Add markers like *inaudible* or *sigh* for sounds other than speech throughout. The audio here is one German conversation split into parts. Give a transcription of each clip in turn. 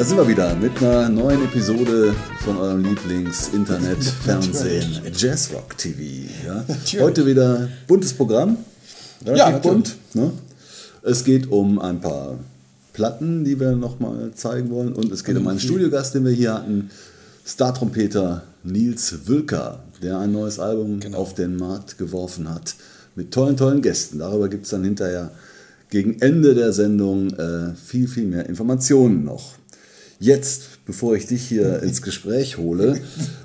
da sind wir wieder mit einer neuen Episode von eurem Lieblings-Internet-Fernsehen *laughs* Jazzrock TV. Ja? Heute wieder buntes Programm, relativ Ja, bunt. Ne? Es geht um ein paar Platten, die wir nochmal zeigen wollen und es geht um einen Studiogast, den wir hier hatten, Star-Trompeter Nils Wülker, der ein neues Album Genau. auf den Markt geworfen hat mit tollen, tollen Gästen. Darüber gibt es dann hinterher gegen Ende der Sendung äh, viel, viel mehr Informationen noch. Jetzt, bevor ich dich hier ins Gespräch hole,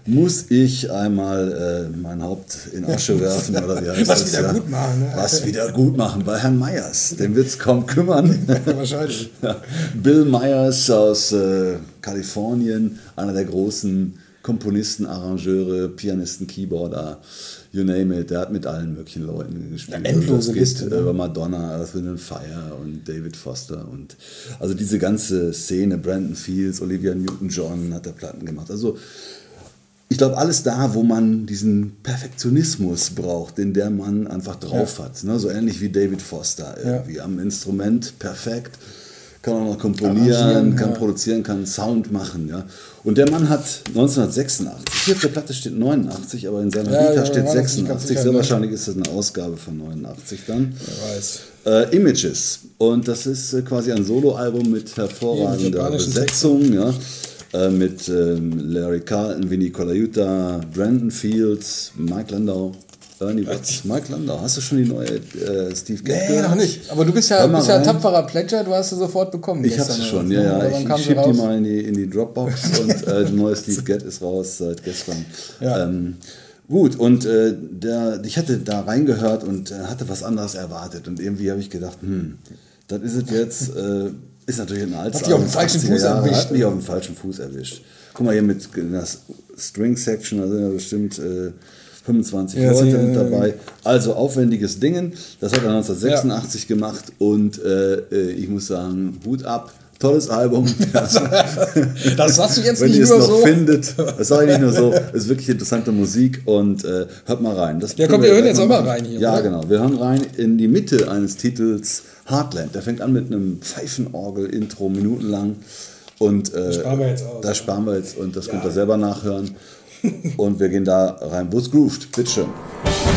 muss ich einmal äh, mein Haupt in Asche werfen oder wie heißt Was das, wieder gut machen, ne? Was wieder gut machen bei Herrn Meyers. Den wird es kaum kümmern. Wahrscheinlich. Ja, Bill Myers aus äh, Kalifornien, einer der großen Komponisten, Arrangeure, Pianisten, Keyboarder, you name it. Der hat mit allen möglichen Leuten gespielt. Ja, endlose Also das geht Liste, ne? über Madonna, Earth, Wind and Fire und David Foster und also diese ganze Szene, Brandon Fields, Olivia Newton-John hat da Platten gemacht. Also ich glaube, alles da, wo man diesen Perfektionismus braucht, den der Mann einfach drauf hat. Ne? So ähnlich wie David Foster irgendwie. Am Instrument perfekt, kann auch noch komponieren, kann ja. produzieren, kann Sound machen. Ja? Und der Mann hat 1986, hier auf der Platte steht 89, aber in seiner Ja, Vita steht war das nicht ganz 86. sicher, Sehr ne? wahrscheinlich ist das eine Ausgabe von 89 dann. Wer weiß. Äh, Images. Und das ist äh, quasi ein Soloalbum mit hervorragender Besetzung. Ja. Äh, mit ähm, Larry Carlton, Vinny Colaiuta, Brandon Fields, Mike Landau, Ernie Watts. Mike Landau, hast du schon die neue äh, Steve Gadd Nee, gehört? noch nicht. Aber du bist ja, bist ja tapferer Pledger, du hast sie sofort bekommen. Ich habe sie schon, ja, ja. Ich, ich schieb die mal in die, in die Dropbox *laughs* und äh, die neue Steve Gadd ist raus seit gestern. Ja. Ähm, gut, und äh, der, ich hatte da reingehört und äh, hatte was anderes erwartet. Und irgendwie habe ich gedacht, hm, das ist es jetzt. *laughs* Äh, ist natürlich ein altes Hat dich auf den falschen 80er Fuß Jahre, erwischt, Hat mich auf den falschen Fuß erwischt. Guck mal hier mit der String Section, da sind ja bestimmt äh, 25 Ja, Leute mit äh, dabei. Also aufwendiges Dingen. Das hat er 1986 gemacht und äh, äh, ich muss sagen, Hut ab. Tolles Album. *laughs* Das sagst du jetzt Wenn nicht ihr es nur noch so. findet, das sage ich nicht nur so, es ist wirklich interessante Musik und äh, hört mal rein. Das Ja, komm, wir hören jetzt auch mal rein hier, Ja, oder? genau. Wir hören rein in die Mitte eines Titels Heartland. Der fängt an mit einem Pfeifenorgel-Intro, minutenlang. Und äh, sparen wir jetzt aus, Da ja. sparen wir jetzt und das könnt ihr selber nachhören. Und wir gehen da rein, wo es grooved. Bitteschön. Ja,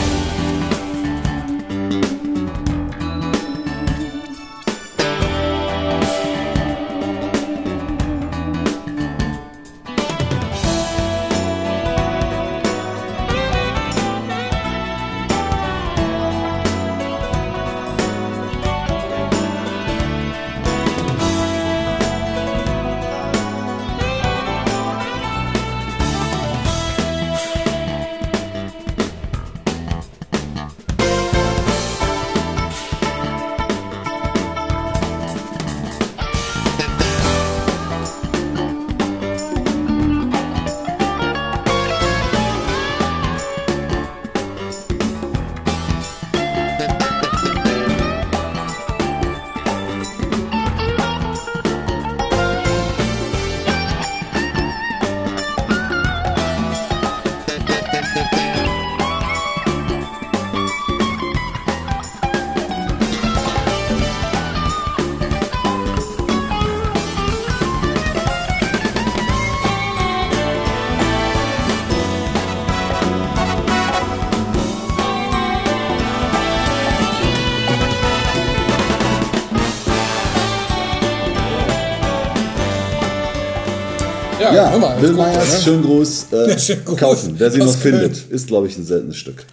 Ja, kommt Myers, ja, ne? schön groß, äh, *laughs* Schön groß. kaufen. Wer sie noch findet, ist, glaube ich, ein seltenes Stück.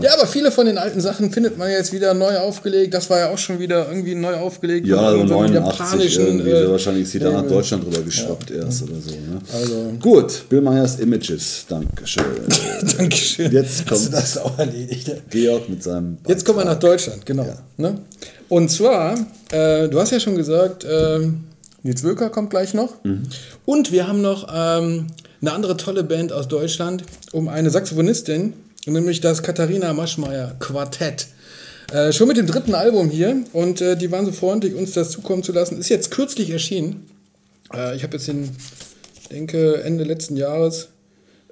Ja, aber viele von den alten Sachen findet man jetzt wieder neu aufgelegt. Das war ja auch schon wieder irgendwie neu aufgelegt. Ja, von so irgendeinem 89 irgendwie. äh, wahrscheinlich ist sie da nach. Deutschland drüber geschwappt erst oder so. Ne? Also- Gut, Bill Myers Images. Dankeschön. *laughs* Dankeschön. Jetzt Hast du kommt das auch erledigt? ja? Georg mit seinem. Jetzt kommen wir nach Deutschland, genau. Ne? Und zwar, äh, du hast ja schon gesagt, ähm, Nils Wöker kommt gleich noch. Und wir haben noch ähm, eine andere tolle Band aus Deutschland um eine Saxophonistin, nämlich das Katharina Maschmeyer Quartett. Äh, schon mit dem dritten Album hier und äh, die waren so freundlich, uns das zukommen zu lassen. Ist jetzt kürzlich erschienen. Äh, ich habe jetzt den, ich denke, Ende letzten Jahres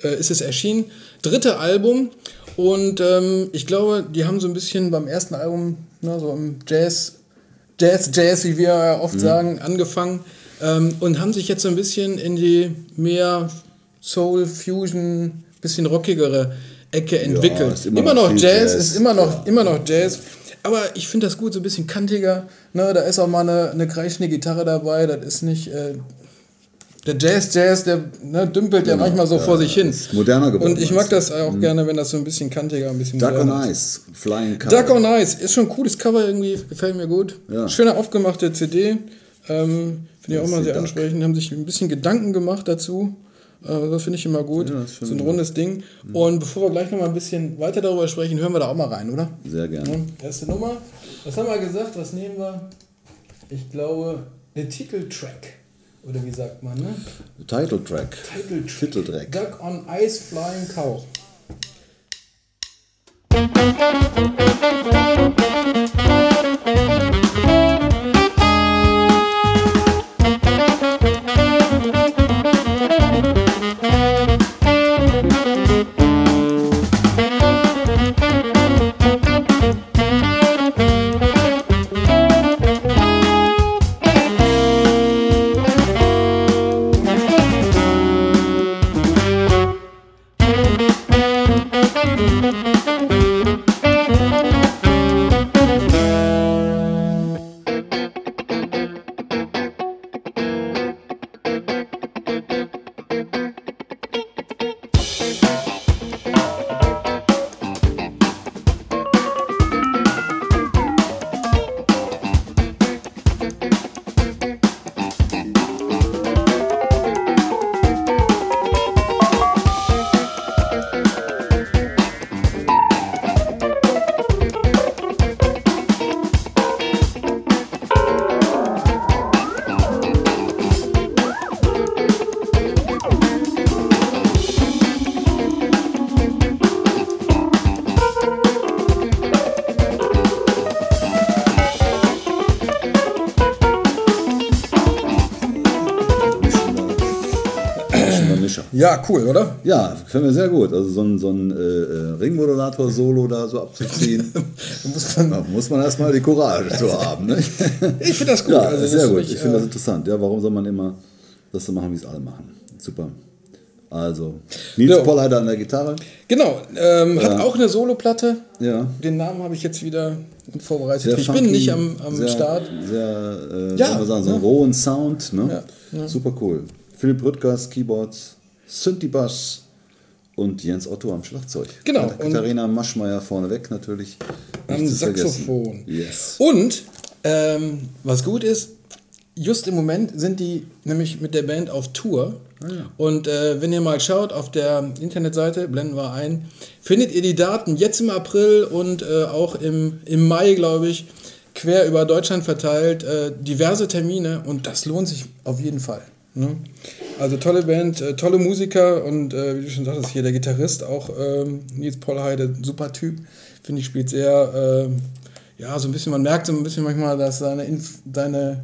äh, ist es erschienen. Dritte Album. Und ähm, ich glaube, die haben so ein bisschen beim ersten Album, ne, so im Jazz, Jazz, Jazz, wie wir ja oft sagen, angefangen. ähm, und haben sich jetzt so ein bisschen in die mehr Soul, Fusion, bisschen rockigere Ecke entwickelt. Ja, immer, immer, noch, Jazz, Jazz, ist immer noch, ja. immer noch Jazz. Aber ich finde das gut, so ein bisschen kantiger. Ne, da ist auch mal eine, eine kreischende Gitarre dabei. Das ist nicht. Äh, der Jazz, Jazz, der ne, dümpelt ja, ja manchmal so ja, vor sich hin. Moderner geworden. Und ich mag das auch mhm. gerne, wenn das so ein bisschen kantiger, ein bisschen Duck on Ice, Flying Cover. Duck on Ice, ist schon ein cooles Cover irgendwie, gefällt mir gut. Ja. Schöne aufgemachte CD. Ähm, finde ich auch mal sehr Duck. ansprechend. Haben sich ein bisschen Gedanken gemacht dazu. Äh, das finde ich immer gut. Ja, so ein rundes Ding. Mhm. Und bevor wir gleich noch mal ein bisschen weiter darüber sprechen, hören wir da auch mal rein, oder? Sehr gerne. Erste Nummer. Was haben wir gesagt? Was nehmen wir? Ich glaube, den Titeltrack. Oder wie sagt man, ne? Title Track. Title Track. Titeltrack. Duck on Ice Flying Cow. Ja, cool, oder? Ja, gefällt mir sehr gut. Also so ein, so ein äh, äh Ringmodulator-Solo da so abzuziehen, *laughs* muss man, da muss man erstmal die Courage zu haben. Ne? *laughs* ich finde das gut. Ja, also sehr gut. Mich, ich finde das äh, interessant. Ja, warum soll man immer das so machen, wie es alle machen? Super. Also, Nils so. Pollheider an der Gitarre. Genau, ähm, ja. hat auch eine Soloplatte. Ja. Den Namen habe ich jetzt wieder vorbereitet. Sehr ich funky, bin nicht am, am sehr, Start. Sehr, äh, ja, sagen, so einen rohen Sound. Ne? Ja. Super cool. Philipp Rüttgers, Keyboards, Synthi-Bass und Jens Otto am Schlagzeug. Genau. Katharina Maschmeyer vorneweg natürlich. Am Saxophon. Yes. Und ähm, was gut ist, just im Moment sind die nämlich mit der Band auf Tour. Ah, ja. Und äh, wenn ihr mal schaut auf der Internetseite, blenden wir ein, findet ihr die Daten jetzt im April und äh, auch im, im Mai, glaube ich, quer über Deutschland verteilt, äh, diverse Termine und das lohnt sich auf jeden Fall. Ne? Also tolle Band, äh, tolle Musiker und äh, wie du schon sagtest, hier der Gitarrist, auch ähm, Nils Pollheide, super Typ. Finde ich, spielt sehr, äh, ja, so ein bisschen, man merkt so ein bisschen manchmal, dass seine, Inf seine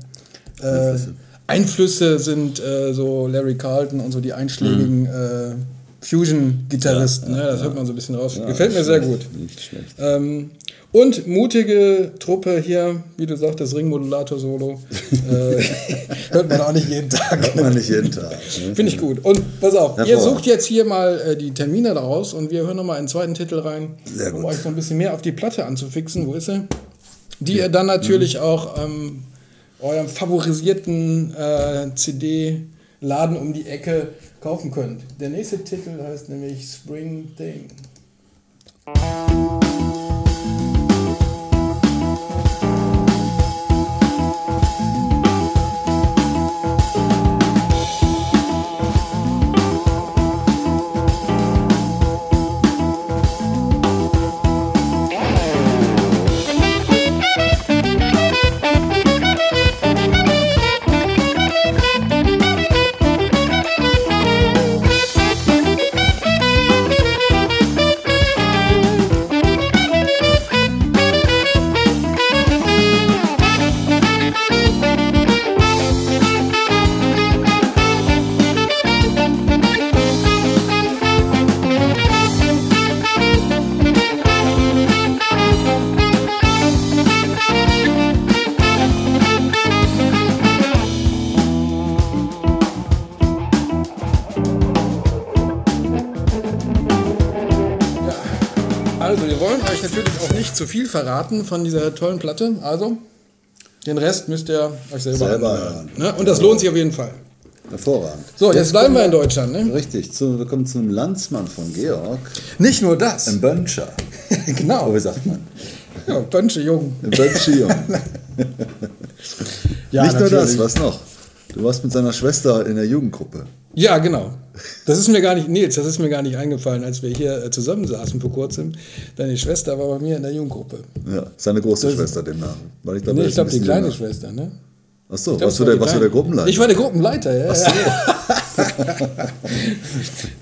äh, Einflüsse. Einflüsse. sind äh, so Larry Carlton und so die einschlägigen mhm. Äh, Fusion-Gitarristen. Ja, ne? Das ja. hört man so ein bisschen raus. Ja, Gefällt mir sehr gut. Nicht schlecht. Ähm, und mutige Truppe hier, wie du sagtest, Ringmodulator-Solo. *laughs* äh, hört man auch nicht jeden Tag. Hört man nicht jeden Tag. Ne? Finde ich gut. Und pass auf, ihr sucht jetzt hier mal äh, die Termine daraus und wir hören nochmal einen zweiten Titel rein, Sehr um gut. euch so ein bisschen mehr auf die Platte anzufixen. Wo ist sie? Die ja. ihr dann natürlich mhm. auch ähm, eurem favorisierten äh, CD-Laden um die Ecke kaufen könnt. Der nächste Titel heißt nämlich Spring Thing. Euch natürlich auch nicht zu viel verraten von dieser tollen Platte. Also, den Rest müsst ihr euch selber, selber anhören. Ne? Und das lohnt sich auf jeden Fall. Hervorragend. So, jetzt bleiben wir in Deutschland. Ne? Richtig, zu, wir kommen zum Landsmann von Georg. Nicht nur das. Ein Bönscher. *laughs* genau. Oh, wie sagt man? Ja, Bönsche Jung. Ein Bönsche Jung. *laughs* ja, Nicht natürlich. nur das, was noch? Du warst mit seiner Schwester in der Jugendgruppe. Ja, genau. Das ist mir gar nicht, Nils, das ist mir gar nicht eingefallen, als wir hier äh, zusammensaßen vor kurzem. Deine Schwester war bei mir in der Jugendgruppe. Ja, seine große das Schwester demnach. Weil ich glaube, nee, ich glaube die kleine Schwester, ne? Ach so, warst, du der, warst du der Gruppenleiter? Ich war der Gruppenleiter, ja. Ach so.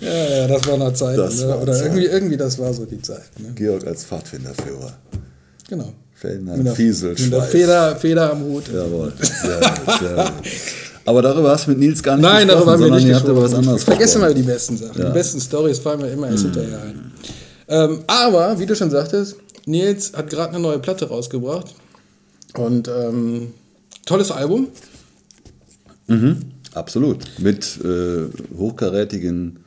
*laughs* ja, ja, das war noch Zeit. Ne? Oder Zeit. Irgendwie, irgendwie, das war so die Zeit. Ne? Georg als Pfadfinderführer. Genau. Fellner, Fiesel, Mit der Feder, Feder am Hut. Jawohl, sehr sehr. *laughs* Aber darüber hast du mit Nils gar nicht Nein, darüber haben wir nicht gesprochen. Was anderes Vergessen wir die besten Sachen. Ja. Die besten Stories fallen mir immer erst mhm. hinterher ein. Ähm, aber, wie du schon sagtest, Nils hat gerade eine neue Platte rausgebracht. Und ähm, tolles Album. Mhm, absolut. Mit äh, hochkarätigen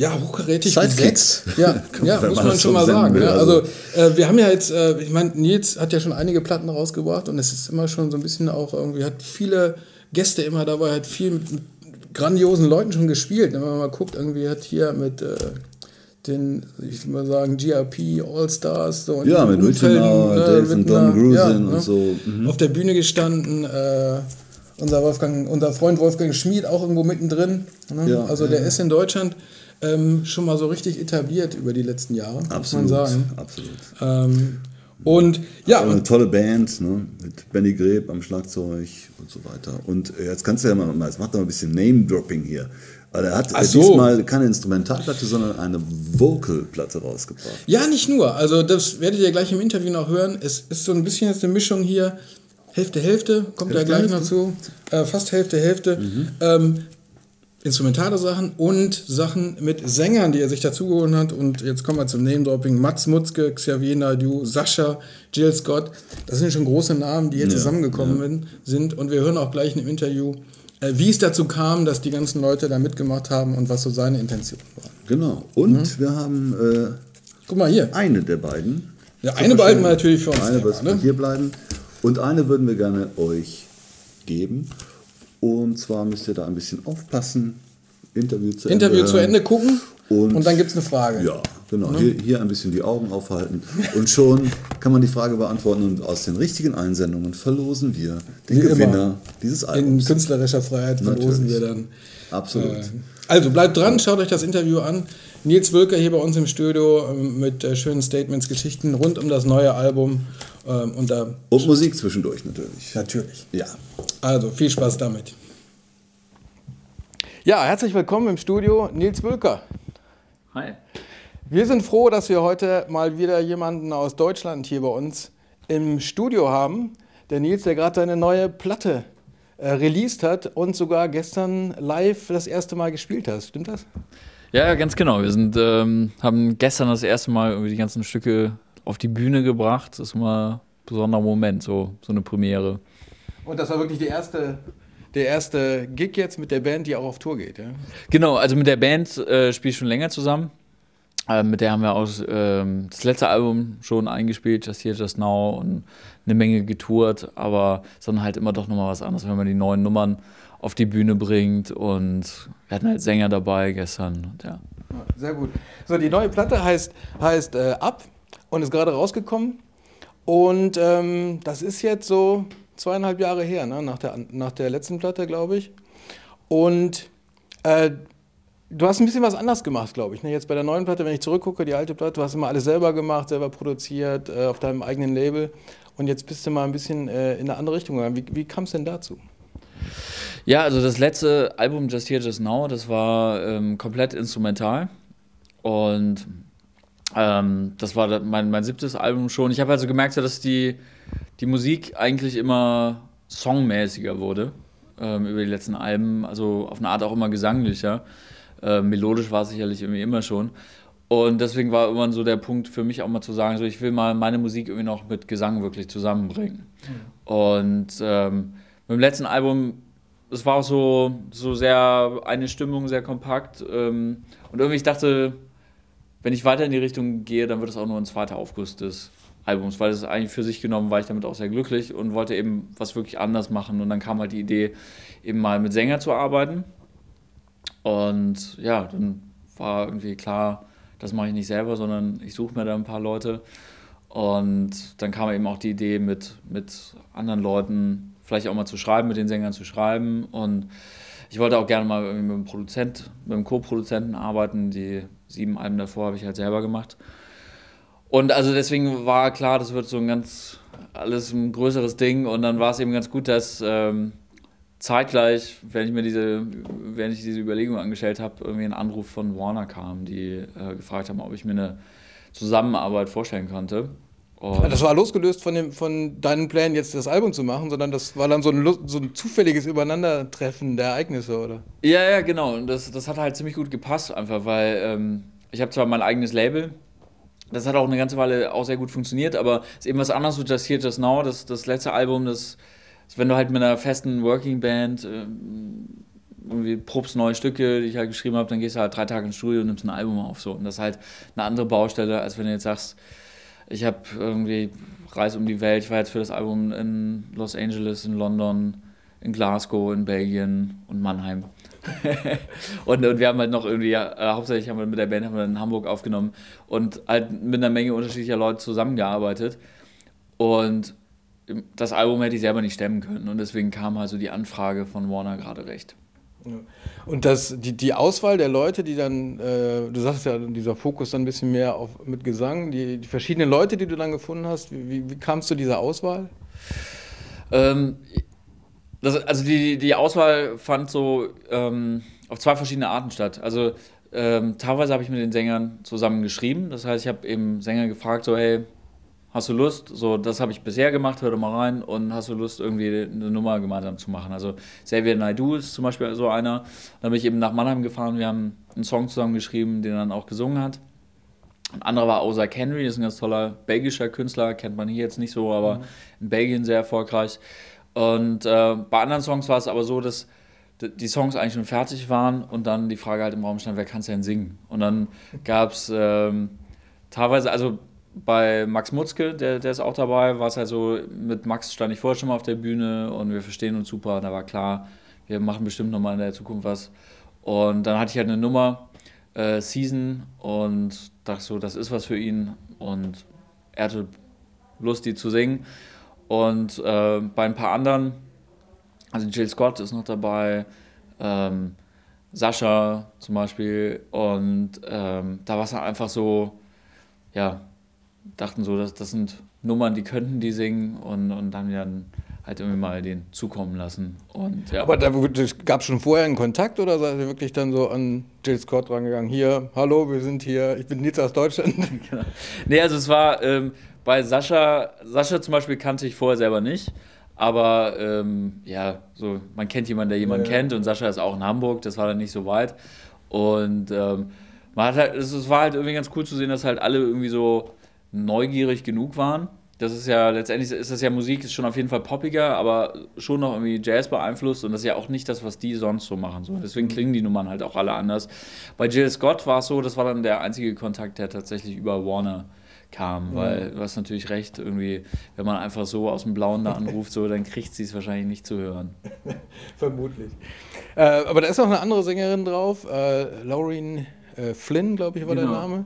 ja, hochkarätig Sidekicks. Ja, *laughs* ja muss man, man schon mal sagen. Will, ne? also, also äh, wir haben ja jetzt, äh, ich meine, Nils hat ja schon einige Platten rausgebracht und es ist immer schon so ein bisschen auch irgendwie, hat viele Gäste immer dabei, hat viel mit, mit grandiosen Leuten schon gespielt. Wenn man mal guckt, irgendwie hat hier mit äh, den, ich will mal sagen, GRP All-Stars. So ja, mit Rittenauer, ne, Dave und Don Grusin ja, und ne? so. Mhm. Auf der Bühne gestanden. Äh, unser, Wolfgang, unser Freund Wolfgang Schmid auch irgendwo mittendrin. Ne? Ja, also der ist in Deutschland ähm, schon mal so richtig etabliert über die letzten Jahre, absolut, muss man sagen. Absolut. Ähm, und ja. eine tolle Band, ne? mit Benny Greb am Schlagzeug und so weiter. Und äh, jetzt kannst du ja mal, jetzt macht er mal ein bisschen Name-Dropping hier. Weil er hat so. diesmal keine Instrumentalplatte, sondern eine Vocal-Platte rausgebracht. Ja, nicht nur. Also das werdet ihr gleich im Interview noch hören. Es ist so ein bisschen jetzt eine Mischung hier. Hälfte, Hälfte, kommt Hälfte, da gleich Hälfte. noch zu. Äh, fast Hälfte, Hälfte. Mhm. Ähm, instrumentale Sachen und Sachen mit Sängern, die er sich dazugeholt hat. Und jetzt kommen wir zum Name-Dropping. Max Mutzke, Xavier Naidu, Sascha, Jill Scott. Das sind schon große Namen, die hier ja, zusammengekommen ja. sind. Und wir hören auch gleich in dem Interview, äh, wie es dazu kam, dass die ganzen Leute da mitgemacht haben und was so seine Intention war. Genau. Und mhm. wir haben äh, Guck mal hier. eine der beiden. Ja, eine behalten wir natürlich für uns. Eine wird ne? hier bleiben. Und eine würden wir gerne euch geben. Und zwar müsst ihr da ein bisschen aufpassen. Interview zu Interview Ende, zu Ende gucken. Und, und dann gibt es eine Frage. Ja, genau. Ne? Hier, hier, ein bisschen die Augen aufhalten. Und schon kann man die Frage beantworten. Und aus den richtigen Einsendungen verlosen wir den Wie Gewinner immer. dieses Albums. In künstlerischer Freiheit verlosen Natürlich. wir dann. Absolut. Äh, also bleibt dran, schaut euch das Interview an. Nils Wölker hier bei uns im Studio ähm, mit äh, schönen Statements, Geschichten rund um das neue Album. Ähm, und, da und Musik zwischendurch natürlich. Natürlich. Ja. Also viel Spaß damit. Ja, herzlich willkommen im Studio, Nils Wölker. Hi. Wir sind froh, dass wir heute mal wieder jemanden aus Deutschland hier bei uns im Studio haben. Der Nils, der gerade seine neue Platte äh, released hat und sogar gestern live das erste Mal gespielt hat. Stimmt das? Ja, ganz genau. Wir sind, ähm, haben gestern das erste Mal irgendwie die ganzen Stücke auf die Bühne gebracht. Das ist immer ein besonderer Moment, so, so eine Premiere. Und das war wirklich die erste der erste Gig jetzt mit der Band, die auch auf Tour geht, ja? Genau, also mit der Band äh, spiele ich schon länger zusammen. Äh, mit der haben wir auch äh, das letzte Album schon eingespielt, Just Here, Just Now und eine Menge getourt, aber es ist dann halt immer doch nochmal was anderes, wenn man die neuen Nummern auf die Bühne bringt und wir hatten halt Sänger dabei gestern und ja. Sehr gut. So, die neue Platte heißt, heißt äh, Ab und ist gerade rausgekommen und ähm, das ist jetzt so zweieinhalb Jahre her, ne? nach, der, nach der letzten Platte, glaube ich. Und äh, du hast ein bisschen was anders gemacht, glaube ich. Ne? Jetzt bei der neuen Platte, wenn ich zurückgucke, die alte Platte, du hast immer alles selber gemacht, selber produziert, äh, auf deinem eigenen Label. Und jetzt bist du mal ein bisschen äh, in eine andere Richtung gegangen. Wie, wie kam es denn dazu? Ja, also das letzte Album Just Here, Just Now, das war ähm, komplett instrumental. Und ähm, das war mein, mein siebtes Album schon. Ich habe also gemerkt, dass die die Musik eigentlich immer songmäßiger wurde ähm, über die letzten Alben, also auf eine Art auch immer gesanglicher. Äh, melodisch war es sicherlich irgendwie immer schon. Und deswegen war irgendwann so der Punkt für mich auch mal zu sagen, so ich will mal meine Musik irgendwie noch mit Gesang wirklich zusammenbringen. Mhm. Und ähm, mit dem letzten Album, es war auch so, so sehr eine Stimmung, sehr kompakt. Ähm, und irgendwie ich dachte, wenn ich weiter in die Richtung gehe, dann wird es auch nur ein zweiter Aufguss des Albums, weil es eigentlich für sich genommen war ich damit auch sehr glücklich und wollte eben was wirklich anders machen. Und dann kam halt die Idee, eben mal mit Sänger zu arbeiten. Und ja, dann war irgendwie klar, das mache ich nicht selber, sondern ich suche mir da ein paar Leute. Und dann kam eben auch die Idee, mit, mit anderen Leuten vielleicht auch mal zu schreiben, mit den Sängern zu schreiben. Und ich wollte auch gerne mal mit einem Produzent, mit einem Co-Produzenten arbeiten. Die sieben Alben davor habe ich halt selber gemacht. Und also deswegen war klar, das wird so ein ganz, alles ein größeres Ding. Und dann war es eben ganz gut, dass ähm, zeitgleich, wenn ich mir diese, wenn ich diese Überlegung angestellt habe, irgendwie ein Anruf von Warner kam, die äh, gefragt haben, ob ich mir eine Zusammenarbeit vorstellen konnte. Und das war losgelöst von, dem, von deinen Plänen, jetzt das Album zu machen, sondern das war dann so ein, so ein zufälliges Übereinandertreffen der Ereignisse, oder? Ja, ja, genau. Und das, das hat halt ziemlich gut gepasst, einfach, weil ähm, ich habe zwar mein eigenes Label, das hat auch eine ganze Weile auch sehr gut funktioniert, aber es ist eben was anderes so Just Here, Just Now, das, das letzte Album, das, das wenn du halt mit einer festen Working Band ähm, irgendwie probst neue Stücke, die ich halt geschrieben habe, dann gehst du halt drei Tage ins Studio und nimmst ein Album auf. So. Und das ist halt eine andere Baustelle, als wenn du jetzt sagst, ich habe irgendwie Reise um die Welt. Ich war jetzt für das Album in Los Angeles, in London, in Glasgow, in Belgien und Mannheim. *laughs* und, und wir haben halt noch irgendwie, äh, hauptsächlich haben wir mit der Band haben wir in Hamburg aufgenommen und halt mit einer Menge unterschiedlicher Leute zusammengearbeitet. Und das Album hätte ich selber nicht stemmen können. Und deswegen kam also die Anfrage von Warner gerade recht. Und das, die, die Auswahl der Leute, die dann, äh, du sagst ja, dieser Fokus dann ein bisschen mehr auf, mit Gesang, die, die verschiedenen Leute, die du dann gefunden hast, wie, wie, kamst du dieser Auswahl? Ähm, das, also die, die Auswahl fand so ähm, auf zwei verschiedene Arten statt. Also ähm, teilweise habe ich mit den Sängern zusammen geschrieben. Das heißt, ich habe eben Sänger gefragt, so hey, hast du Lust, so das habe ich bisher gemacht, hör doch mal rein und hast du Lust, irgendwie eine Nummer gemeinsam zu machen. Also Xavier Naidu ist zum Beispiel so einer. Dann bin ich eben nach Mannheim gefahren, wir haben einen Song zusammen geschrieben, den er dann auch gesungen hat. Ein anderer war Ozark Henry, ist ein ganz toller belgischer Künstler, kennt man hier jetzt nicht so, aber mhm. in Belgien sehr erfolgreich. Und äh, bei anderen Songs war es aber so, dass die Songs eigentlich schon fertig waren und dann die Frage halt im Raum stand, wer kann es denn singen? Und dann gab es ähm, teilweise, also bei Max Mutzke, der, der ist auch dabei, war es halt so, mit Max stand ich vorher schon mal auf der Bühne und wir verstehen uns super. Da war klar, wir machen bestimmt nochmal in der Zukunft was. Und dann hatte ich halt eine Nummer, äh, Season, und dachte so, das ist was für ihn. Und er hatte Lust, die zu singen. Und äh, bei ein paar anderen, also Jill Scott ist noch dabei, ähm, Sascha zum Beispiel. Und ähm, da war es halt einfach so, ja, dachten so, dass das sind Nummern, die könnten die singen und, und haben dann halt irgendwie mal den zukommen lassen. Und, ja. Aber da gab es schon vorher einen Kontakt oder seid ihr wirklich dann so an Jill Scott rangegangen? Hier, hallo, wir sind hier, ich bin Nils aus Deutschland. *laughs* genau. Nee, also es war ähm, bei Sascha, Sascha zum Beispiel kannte ich vorher selber nicht. Aber ähm, ja, so man kennt jemanden, der jemanden ja. kennt und Sascha ist auch in Hamburg, das war dann nicht so weit. Und ähm, man hat halt, es war halt irgendwie ganz cool zu sehen, dass halt alle irgendwie so neugierig genug waren. Das ist ja, letztendlich ist das ja Musik, ist schon auf jeden Fall poppiger, aber schon noch irgendwie Jazz beeinflusst und das ist ja auch nicht das, was die sonst so machen. So. Deswegen mhm. klingen die Nummern halt auch alle anders. Bei Jill Scott war es so, das war dann der einzige Kontakt, der tatsächlich über Warner kam, mhm. weil du hast natürlich recht, irgendwie, wenn man einfach so aus dem Blauen da anruft, so, dann kriegt sie es wahrscheinlich nicht zu hören. *laughs* Vermutlich. Äh, aber da ist noch eine andere Sängerin drauf, äh, Laureen äh, Flynn, glaube ich, war genau. der Name.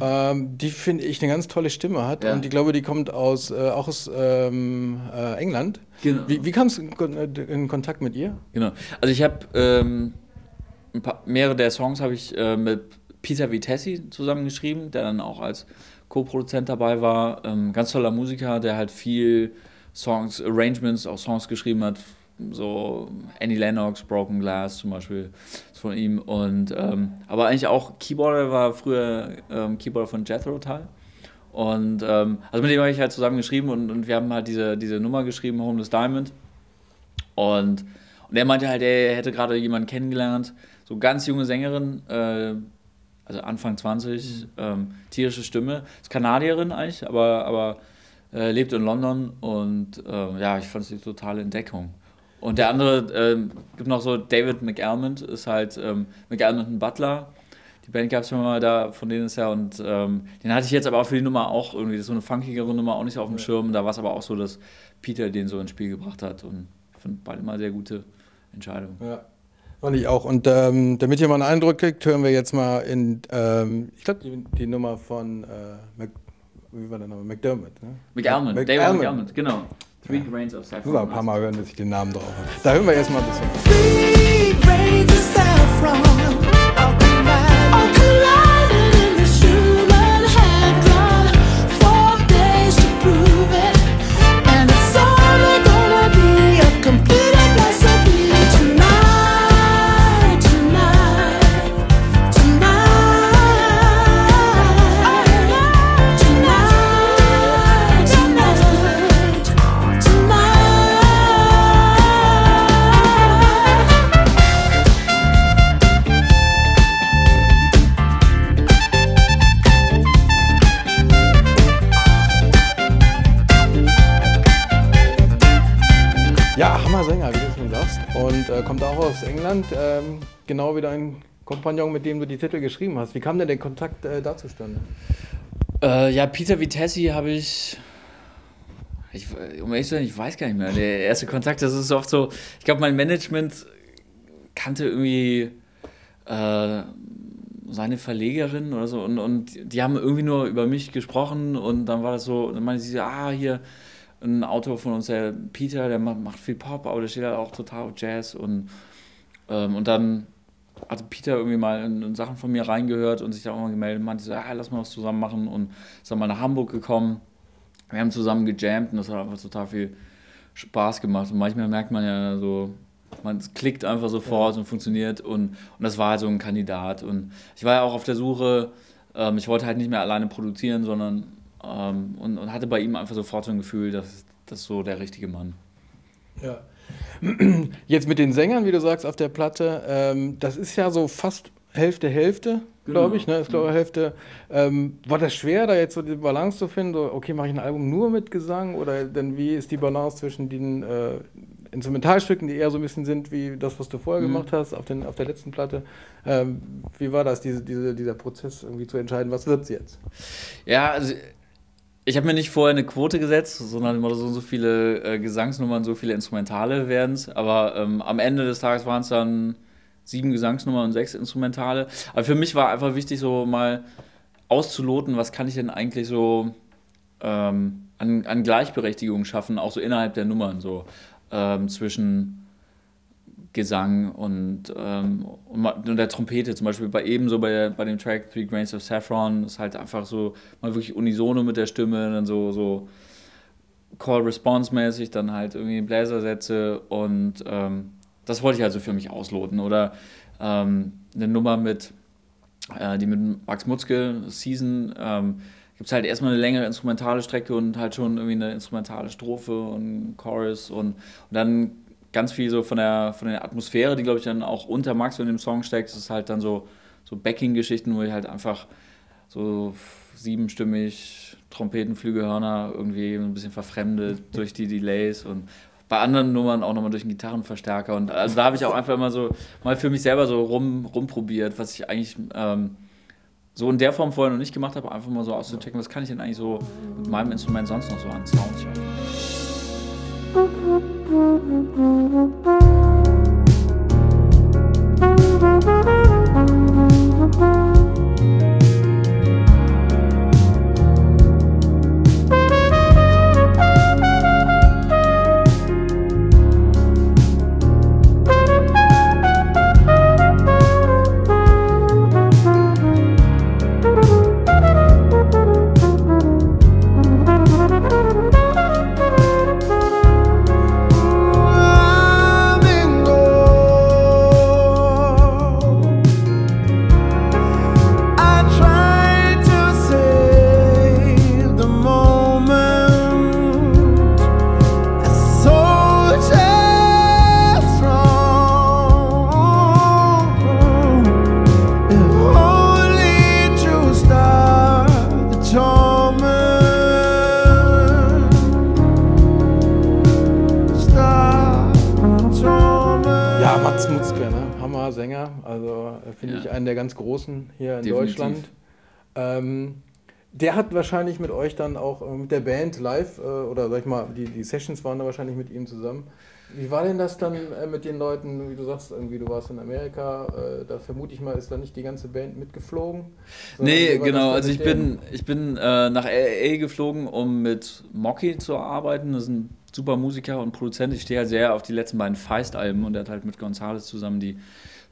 Ähm, die finde ich eine ganz tolle Stimme hat ja. und ich glaube, die kommt aus, äh, auch aus ähm, äh, England. Genau. Wie, wie kamst du in, äh, in, Kontakt mit ihr? Genau. Also ich habe ähm, mehrere der Songs habe ich äh, mit Peter Vitessi zusammengeschrieben, der dann auch als Co-Produzent dabei war. Ähm, ganz toller Musiker, der halt viel Songs, Arrangements, auch Songs geschrieben hat so Annie Lennox, Broken Glass zum Beispiel von ihm. Und, ähm, aber eigentlich auch Keyboarder war früher ähm, Keyboarder von Jethro Tull. Und ähm, also mit dem habe ich halt zusammen geschrieben und, und wir haben halt diese, diese Nummer geschrieben, Homeless Diamond. Und, und er meinte halt, er hätte gerade jemanden kennengelernt, so ganz junge Sängerin, äh, also Anfang 20, mhm. ähm, tierische Stimme, ist Kanadierin eigentlich, aber, aber äh, lebt in London und äh, ja, ich fand es die totale Entdeckung. Und der andere, ähm, gibt noch so David McAlmond, ist halt ähm, McAlmond ein Butler. Die Band gab es schon mal da, von denen ist ja, und ähm, den hatte ich jetzt aber auch für die Nummer auch irgendwie, so eine funkigere Nummer, auch nicht so auf dem Schirm. Da war es aber auch so, dass Peter den so ins Spiel gebracht hat und ich finde beide mal sehr gute Entscheidungen. Ja. Fand ich auch. Und ähm, damit ihr mal einen Eindruck kriegt, hören wir jetzt mal in, ähm, ich glaube, die, die, Nummer von äh, Mac, wie war der Name? McDermott. Ne? McAlmond, David McAlmond, genau. Three Grains of Saffron. Muss ein paar Mal hören, dass ich den Namen drauf habe. Da hören wir jetzt mal ein bisschen. Three grains of saffron. Genau wie dein Kompagnon, mit dem du die Titel geschrieben hast. Wie kam denn der Kontakt äh, da zustande? Äh, ja, Peter Vitessi habe ich, ich, um ehrlich zu sein, ich weiß gar nicht mehr. Der erste Kontakt, das ist oft so, ich glaube, mein Management kannte irgendwie äh, seine Verlegerin oder so und, und die haben irgendwie nur über mich gesprochen und dann war das so, dann meinte sie, ah, hier, ein Autor von uns, der Peter, der macht viel Pop, aber der steht halt auch total auf Jazz und, ähm, und dann hatte Peter irgendwie mal in, in, Sachen von mir reingehört und sich da auch mal gemeldet und meinte so, ah, lass mal was zusammen machen und ist dann mal nach Hamburg gekommen. Wir haben zusammen gejammt und das hat einfach total viel Spaß gemacht und manchmal merkt man ja so, man klickt einfach sofort ja. und funktioniert und, und das war halt so ein Kandidat und ich war ja auch auf der Suche, ähm, ich wollte halt nicht mehr alleine produzieren, sondern ähm, und, und, hatte bei ihm einfach sofort so ein Gefühl, dass das so der richtige Mann. Ja. *clears throat* Jetzt mit den Sängern, wie du sagst, auf der Platte, ähm, das ist ja so fast Hälfte, Hälfte, genau. glaube ich. Ne? Ich glaube, Hälfte. Ähm, war das schwer, da jetzt so die Balance zu finden? So, okay, mache ich ein Album nur mit Gesang? Oder denn wie ist die Balance zwischen den äh, Instrumentalstücken, die eher so ein bisschen sind wie das, was du vorher mhm. gemacht hast auf, den, auf der letzten Platte? Ähm, wie war das, diese, diese, dieser Prozess, irgendwie zu entscheiden, was wird es jetzt? Ja, also ich habe mir nicht vorher eine Quote gesetzt, sondern immer so, so viele äh, Gesangsnummern, so viele Instrumentale werden es. Aber ähm, am Ende des Tages waren es dann sieben Gesangsnummern und sechs Instrumentale. Aber für mich war einfach wichtig, so mal auszuloten, was kann ich denn eigentlich so ähm, an, an Gleichberechtigung schaffen, auch so innerhalb der Nummern, so ähm, zwischen Gesang und, ähm, und, der Trompete. Zum Beispiel bei ebenso bei, bei dem Track Three Grains of Saffron ist halt einfach so mal wirklich unisono mit der Stimme, dann so, so Call-Response-mäßig, dann halt irgendwie Bläsersätze und ähm, das wollte ich also für mich ausloten. Oder ähm, eine Nummer mit, äh, die mit Max Mutzke, Season, ähm, gibt es halt erstmal eine längere instrumentale Strecke und halt schon irgendwie eine instrumentale Strophe und Chorus und, und dann ganz viel so von der, von der Atmosphäre, die glaube ich dann auch unter Max in dem Song steckt. Das ist halt dann so, so Backing-Geschichten, wo ich halt einfach so siebenstimmig Trompeten, Flügelhörner irgendwie ein bisschen verfremdet *laughs* durch die Delays und bei anderen Nummern auch nochmal durch einen Gitarrenverstärker. Und also da habe ich auch einfach immer so mal für mich selber so rum, rumprobiert, was ich eigentlich ähm, so in der Form vorher noch nicht gemacht habe, einfach mal so auszuchecken, was kann ich denn eigentlich so mit meinem Instrument sonst noch so an Sound schaffen. Thank you. Finde ja. ich einen der ganz großen hier in Definitiv. Deutschland. Ähm, der hat wahrscheinlich mit euch dann auch äh, mit der Band live, äh, oder sag ich mal, die, die Sessions waren da wahrscheinlich mit ihm zusammen. Wie war denn das dann äh, mit den Leuten, wie du sagst, irgendwie du warst in Amerika, äh, da vermute ich mal, ist da nicht die ganze Band mitgeflogen? Nee, genau, also ich bin, ich bin äh, nach LA geflogen, um mit Mocky zu arbeiten, das ist ein super Musiker und Produzent, ich stehe halt sehr auf die letzten beiden Feist-Alben und er hat halt mit Gonzales zusammen die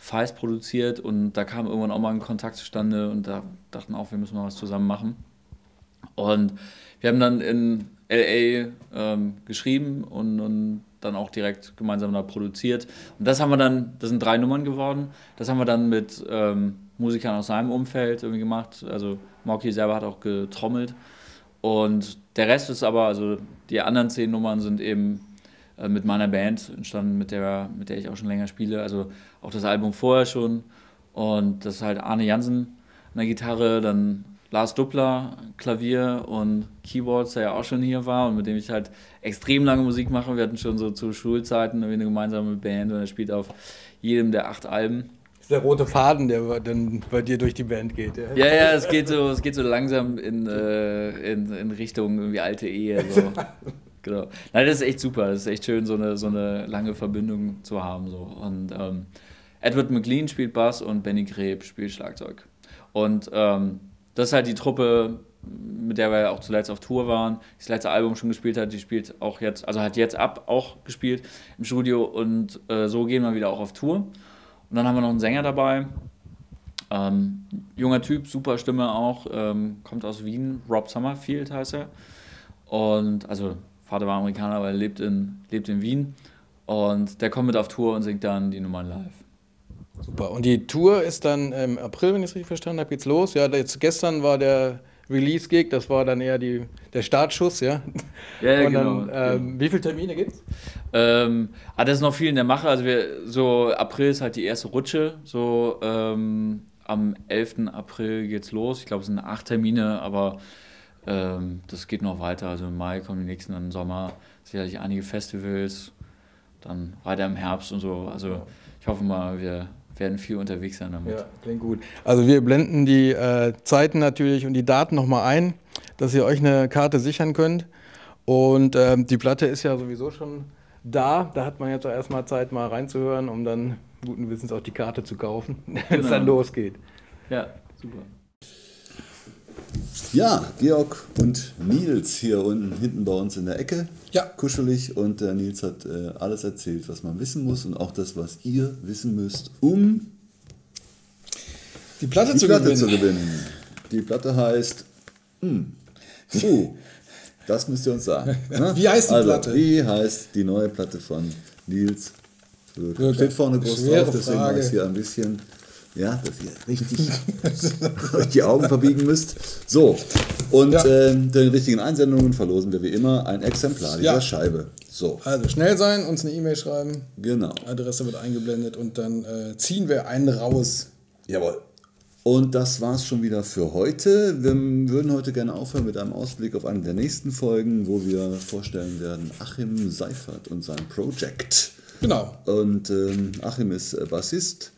Feist produziert und da kam irgendwann auch mal ein Kontakt zustande und da dachten auch, wir müssen mal was zusammen machen. Und wir haben dann in LA ähm, geschrieben und, und dann auch direkt gemeinsam da produziert. Und das haben wir dann, das sind drei Nummern geworden. Das haben wir dann mit ähm, Musikern aus seinem Umfeld irgendwie gemacht. Also Mocky selber hat auch getrommelt. Und der Rest ist aber, also die anderen zehn Nummern sind eben äh, mit meiner Band entstanden, mit der, mit der ich auch schon länger spiele. Also auch das Album vorher schon. Und das ist halt Arne Jansen an der Gitarre, dann Lars Duppler, Klavier und Keyboards, der ja auch schon hier war und mit dem ich halt extrem lange Musik mache. Wir hatten schon so zu Schulzeiten eine gemeinsame Band und er spielt auf jedem der acht Alben. Das ist der rote Faden, der dann bei dir durch die Band geht. Ja, ja, ja es, geht so, es geht so langsam in, äh, in, in Richtung irgendwie alte Ehe. So. *laughs* genau. Nein, das ist echt super. Das ist echt schön, so eine, so eine lange Verbindung zu haben. So. Und ähm, Edward McLean spielt Bass und Benny Greb spielt Schlagzeug. Und ähm, das ist halt die Truppe, mit der wir auch zuletzt auf Tour waren, die das letzte Album schon gespielt hat, die spielt auch jetzt, also hat jetzt ab auch gespielt im Studio und äh, so gehen wir wieder auch auf Tour. Und dann haben wir noch einen Sänger dabei, ähm, junger Typ, super Stimme auch, ähm, kommt aus Wien, Rob Summerfield heißt er. Und also Vater war Amerikaner, aber er lebt in, lebt in Wien. Und der kommt mit auf Tour und singt dann die Nummern live. Super. Und die Tour ist dann im April, wenn ich es richtig verstanden habe, geht's los. Ja, jetzt gestern war der Release-Gig, das war dann eher die, der Startschuss, ja. Ja, ja genau. Dann, ähm, genau. Wie viele Termine gibt's? Ähm, ah, das ist noch viel in der Mache. Also wir, so April ist halt die erste Rutsche. So ähm, am 11. April geht's los. Ich glaube, es sind acht Termine, aber ähm, das geht noch weiter. Also im Mai kommen die nächsten, dann im Sommer sicherlich einige Festivals, dann weiter im Herbst und so. Also ich hoffe mal, wir werden viel unterwegs sein damit. Ja, klingt gut. Also wir blenden die äh, Zeiten natürlich und die Daten nochmal ein, dass ihr euch eine Karte sichern könnt. Und äh, die Platte ist ja sowieso schon da. Da hat man jetzt auch erstmal Zeit, mal reinzuhören, um dann guten Wissens auch die Karte zu kaufen, *laughs* wenn es genau. dann losgeht. Ja, super. Ja, Georg und Nils hier unten hinten bei uns in der Ecke. Ja. Kuschelig und der Nils hat äh, alles erzählt, was man wissen muss und auch das, was ihr wissen müsst, um die Platte, die zu, Platte gewinnen. zu, gewinnen. Die Platte heißt. Hm, uh, das müsst ihr uns sagen. *laughs* Ne? Wie heißt die also, Platte? Wie heißt die neue Platte von Nils? Steht vorne groß drauf, deswegen war ich hier ein bisschen ja, dass ihr richtig *laughs* euch die Augen verbiegen müsst. So, und ja. äh, den richtigen Einsendungen verlosen wir wie immer ein Exemplar dieser ja. Scheibe. So. Also schnell sein, uns eine E-Mail schreiben. Genau. Adresse wird eingeblendet und dann äh, ziehen wir einen raus. Jawohl. Und das war's schon wieder für heute. Wir würden heute gerne aufhören mit einem Ausblick auf eine der nächsten Folgen, wo wir vorstellen werden Achim Seifert und sein Project. Genau. Und ähm, Achim ist äh, Bassist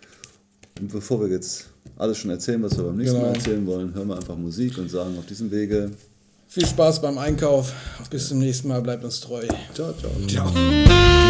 bevor wir jetzt alles schon erzählen, was wir beim nächsten genau. Mal erzählen wollen, hören wir einfach Musik und sagen auf diesem Wege viel Spaß beim Einkauf. Bis zum nächsten Mal. Bleibt uns treu. Ciao, ciao. Ciao.